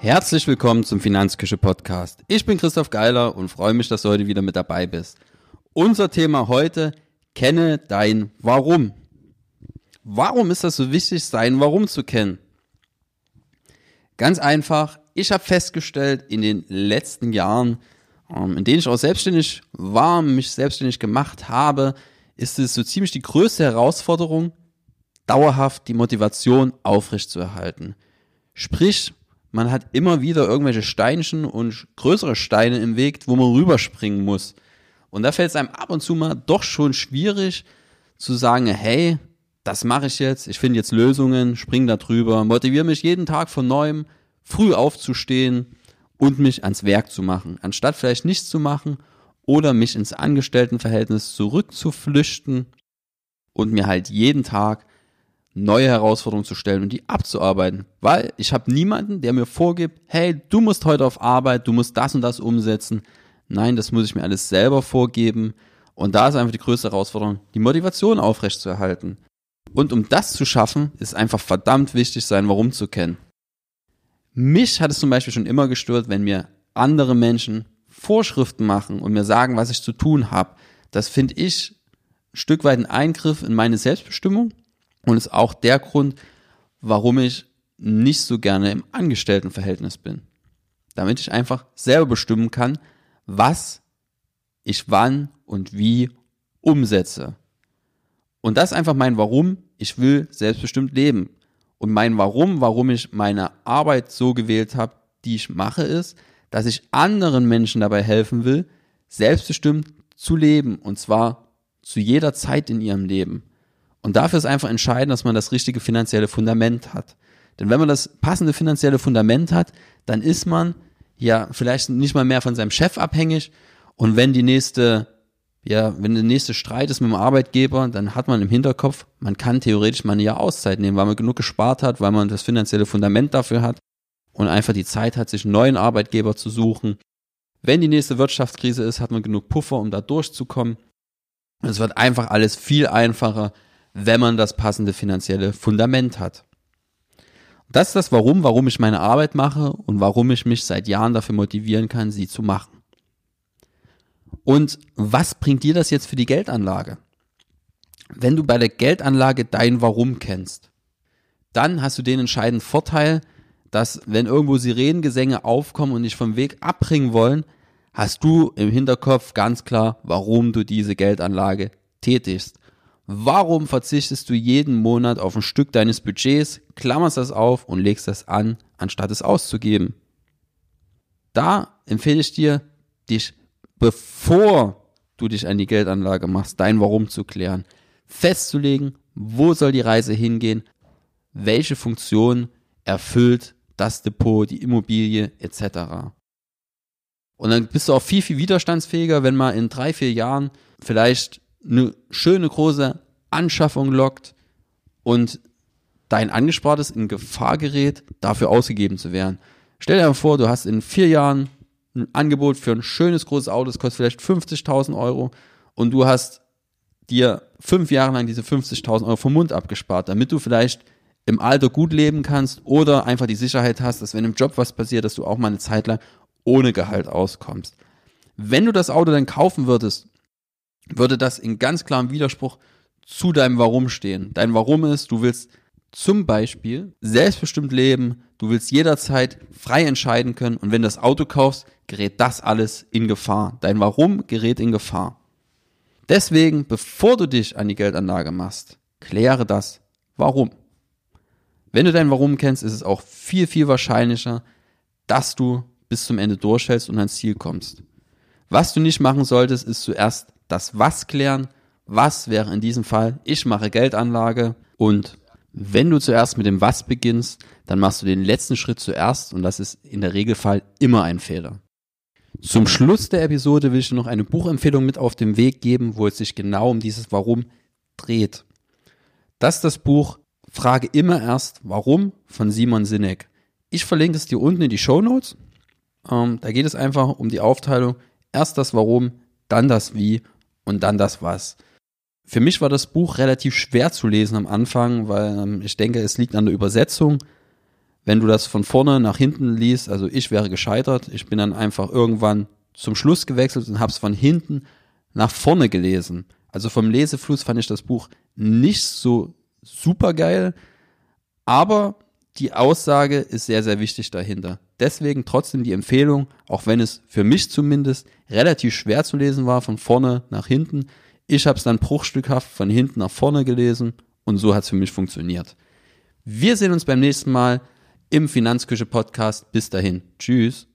Herzlich willkommen zum Finanzküche Podcast. Ich bin Christoph Geiler und freue mich, dass du heute wieder mit dabei bist. Unser Thema heute, kenne dein Warum. Warum ist das so wichtig, sein Warum zu kennen? Ganz einfach, ich habe festgestellt in den letzten Jahren, ähm, in denen ich auch selbstständig war, mich selbstständig gemacht habe, ist es so ziemlich die größte Herausforderung, dauerhaft die Motivation aufrechtzuerhalten. Sprich, man hat immer wieder irgendwelche Steinchen und größere Steine im Weg, wo man rüberspringen muss. Und da fällt es einem ab und zu mal doch schon schwierig zu sagen, hey, das mache ich jetzt, ich finde jetzt Lösungen, spring da drüber, motiviere mich jeden Tag von neuem, früh aufzustehen und mich ans Werk zu machen, anstatt vielleicht nichts zu machen oder mich ins Angestelltenverhältnis zurückzuflüchten und mir halt jeden Tag neue Herausforderungen zu stellen und die abzuarbeiten. Weil ich habe niemanden, der mir vorgibt, hey, du musst heute auf Arbeit, du musst das und das umsetzen. Nein, das muss ich mir alles selber vorgeben. Und da ist einfach die größte Herausforderung, die Motivation aufrechtzuerhalten. Und um das zu schaffen, ist einfach verdammt wichtig, sein Warum zu kennen. Mich hat es zum Beispiel schon immer gestört, wenn mir andere Menschen Vorschriften machen und mir sagen, was ich zu tun habe. Das finde ich ein Stück weit ein Eingriff in meine Selbstbestimmung und ist auch der Grund, warum ich nicht so gerne im Angestelltenverhältnis bin. Damit ich einfach selber bestimmen kann, was ich wann und wie umsetze. Und das ist einfach mein Warum. Ich will selbstbestimmt leben. Und mein Warum, warum ich meine Arbeit so gewählt habe, die ich mache, ist, dass ich anderen Menschen dabei helfen will, selbstbestimmt zu leben. Und zwar zu jeder Zeit in ihrem Leben. Und dafür ist einfach entscheidend, dass man das richtige finanzielle Fundament hat. Denn wenn man das passende finanzielle Fundament hat, dann ist man ja vielleicht nicht mal mehr von seinem Chef abhängig. Und wenn die nächste, ja, wenn der nächste Streit ist mit dem Arbeitgeber, dann hat man im Hinterkopf, man kann theoretisch mal ein Jahr Auszeit nehmen, weil man genug gespart hat, weil man das finanzielle Fundament dafür hat und einfach die Zeit hat, sich einen neuen Arbeitgeber zu suchen. Wenn die nächste Wirtschaftskrise ist, hat man genug Puffer, um da durchzukommen. Es wird einfach alles viel einfacher, wenn man das passende finanzielle Fundament hat. Das ist das Warum, warum ich meine Arbeit mache und warum ich mich seit Jahren dafür motivieren kann, sie zu machen. Und was bringt dir das jetzt für die Geldanlage? Wenn du bei der Geldanlage dein Warum kennst, dann hast du den entscheidenden Vorteil, dass wenn irgendwo Sirenengesänge aufkommen und dich vom Weg abbringen wollen, hast du im Hinterkopf ganz klar, warum du diese Geldanlage tätigst. Warum verzichtest du jeden Monat auf ein Stück deines Budgets, klammerst das auf und legst das an, anstatt es auszugeben? Da empfehle ich dir, dich, bevor du dich an die Geldanlage machst, dein Warum zu klären, festzulegen, wo soll die Reise hingehen, welche Funktion erfüllt das Depot, die Immobilie etc. Und dann bist du auch viel, viel widerstandsfähiger, wenn mal in drei, vier Jahren vielleicht eine schöne große Anschaffung lockt und dein Angespartes in Gefahr gerät, dafür ausgegeben zu werden. Stell dir vor, du hast in vier Jahren ein Angebot für ein schönes großes Auto, das kostet vielleicht 50.000 Euro und du hast dir fünf Jahre lang diese 50.000 Euro vom Mund abgespart, damit du vielleicht im Alter gut leben kannst oder einfach die Sicherheit hast, dass wenn im Job was passiert, dass du auch mal eine Zeit lang ohne Gehalt auskommst. Wenn du das Auto dann kaufen würdest würde das in ganz klarem Widerspruch zu deinem Warum stehen. Dein Warum ist, du willst zum Beispiel selbstbestimmt leben, du willst jederzeit frei entscheiden können und wenn du das Auto kaufst, gerät das alles in Gefahr. Dein Warum gerät in Gefahr. Deswegen, bevor du dich an die Geldanlage machst, kläre das Warum. Wenn du dein Warum kennst, ist es auch viel, viel wahrscheinlicher, dass du bis zum Ende durchhältst und ans Ziel kommst. Was du nicht machen solltest, ist zuerst das Was klären. Was wäre in diesem Fall, ich mache Geldanlage und wenn du zuerst mit dem Was beginnst, dann machst du den letzten Schritt zuerst und das ist in der Regelfall immer ein Fehler. Zum Schluss der Episode will ich dir noch eine Buchempfehlung mit auf den Weg geben, wo es sich genau um dieses Warum dreht. Das ist das Buch Frage immer erst Warum von Simon Sinek. Ich verlinke es dir unten in die Show Notes. Ähm, da geht es einfach um die Aufteilung. Erst das Warum, dann das Wie und dann das Was. Für mich war das Buch relativ schwer zu lesen am Anfang, weil ähm, ich denke, es liegt an der Übersetzung. wenn du das von vorne nach hinten liest, also ich wäre gescheitert, ich bin dann einfach irgendwann zum Schluss gewechselt und habe es von hinten nach vorne gelesen. Also vom Lesefluss fand ich das Buch nicht so super geil, aber die Aussage ist sehr, sehr wichtig dahinter. Deswegen trotzdem die Empfehlung, auch wenn es für mich zumindest relativ schwer zu lesen war, von vorne nach hinten. Ich habe es dann bruchstückhaft von hinten nach vorne gelesen und so hat es für mich funktioniert. Wir sehen uns beim nächsten Mal im Finanzküche Podcast. Bis dahin. Tschüss.